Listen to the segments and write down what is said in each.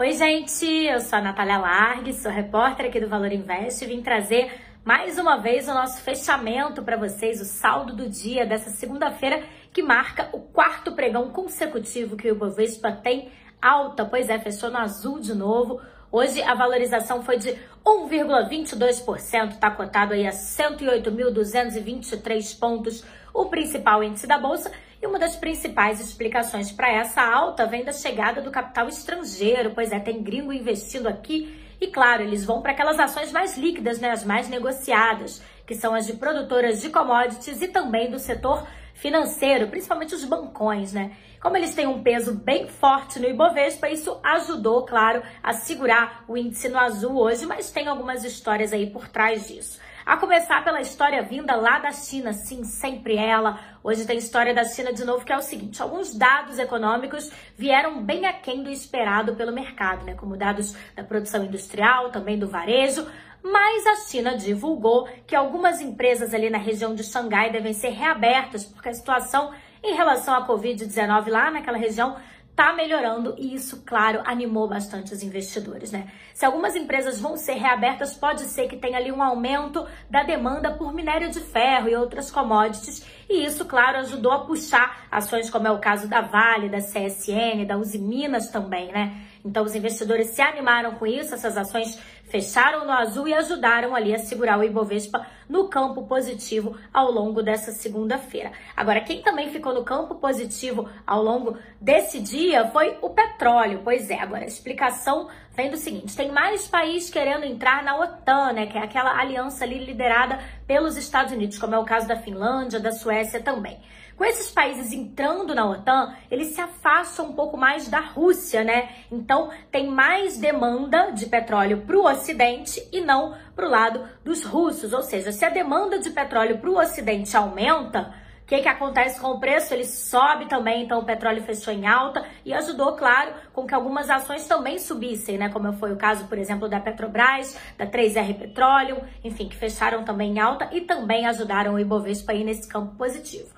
Oi, gente, eu sou a Natália Largue, sou repórter aqui do Valor Invest. E vim trazer mais uma vez o nosso fechamento para vocês, o saldo do dia dessa segunda-feira, que marca o quarto pregão consecutivo que o Ibovespa tem alta, pois é, fechou no azul de novo. Hoje a valorização foi de 1,22%, está cotado aí a 108.223 pontos, o principal índice da bolsa e uma das principais explicações para essa alta vem da chegada do capital estrangeiro, pois é, tem gringo investindo aqui e, claro, eles vão para aquelas ações mais líquidas, né, as mais negociadas, que são as de produtoras de commodities e também do setor financeiro, principalmente os bancões, né? Como eles têm um peso bem forte no Ibovespa, isso ajudou, claro, a segurar o índice no azul hoje, mas tem algumas histórias aí por trás disso. A começar pela história vinda lá da China, sim, sempre ela. Hoje tem história da China de novo, que é o seguinte: alguns dados econômicos vieram bem aquém do esperado pelo mercado, né? Como dados da produção industrial, também do varejo. Mas a China divulgou que algumas empresas ali na região de Xangai devem ser reabertas, porque a situação em relação à Covid-19 lá naquela região está melhorando e isso, claro, animou bastante os investidores, né? Se algumas empresas vão ser reabertas, pode ser que tenha ali um aumento da demanda por minério de ferro e outras commodities, e isso, claro, ajudou a puxar ações como é o caso da Vale, da CSN, da Uzi Minas também, né? Então os investidores se animaram com isso, essas ações fecharam no azul e ajudaram ali a segurar o Ibovespa no campo positivo ao longo dessa segunda-feira. Agora, quem também ficou no campo positivo ao longo desse dia foi o petróleo. Pois é, agora a explicação vem do seguinte: tem mais países querendo entrar na OTAN, né, que é aquela aliança ali liderada pelos Estados Unidos, como é o caso da Finlândia, da Suécia também. Com esses países entrando na OTAN, eles se afastam um pouco mais da Rússia, né? Então tem mais demanda de petróleo para o Ocidente e não para o lado dos russos. Ou seja, se a demanda de petróleo para o Ocidente aumenta, que, que acontece com o preço? Ele sobe também, então o petróleo fechou em alta e ajudou, claro, com que algumas ações também subissem, né? Como foi o caso, por exemplo, da Petrobras, da 3R Petroleum, enfim, que fecharam também em alta e também ajudaram o Ibovespa aí nesse campo positivo.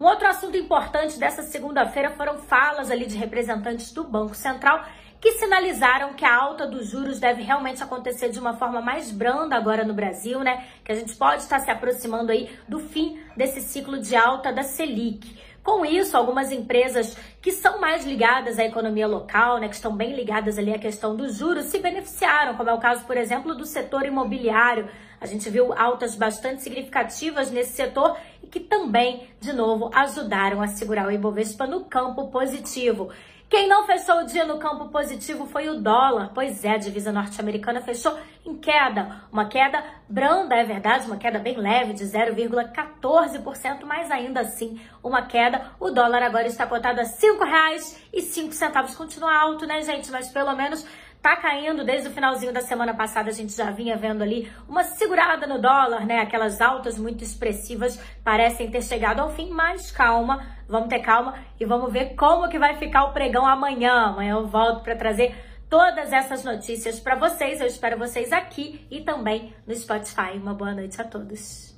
Um outro assunto importante dessa segunda-feira foram falas ali de representantes do Banco Central que sinalizaram que a alta dos juros deve realmente acontecer de uma forma mais branda agora no Brasil, né? Que a gente pode estar se aproximando aí do fim desse ciclo de alta da Selic. Com isso, algumas empresas que são mais ligadas à economia local, né, que estão bem ligadas ali à questão dos juros, se beneficiaram, como é o caso, por exemplo, do setor imobiliário. A gente viu altas bastante significativas nesse setor e que também, de novo, ajudaram a segurar o Ibovespa no campo positivo. Quem não fechou o dia no campo positivo foi o dólar. Pois é, a divisa norte-americana fechou em queda. Uma queda branda, é verdade, uma queda bem leve, de 0,14%, mas ainda assim uma queda. O dólar agora está cotado a 5 R$5,05 continua alto, né, gente? Mas pelo menos tá caindo desde o finalzinho da semana passada, a gente já vinha vendo ali uma segurada no dólar, né? Aquelas altas muito expressivas parecem ter chegado ao fim, mas calma, vamos ter calma e vamos ver como que vai ficar o pregão amanhã. Amanhã eu volto para trazer todas essas notícias para vocês. Eu espero vocês aqui e também no Spotify. Uma boa noite a todos.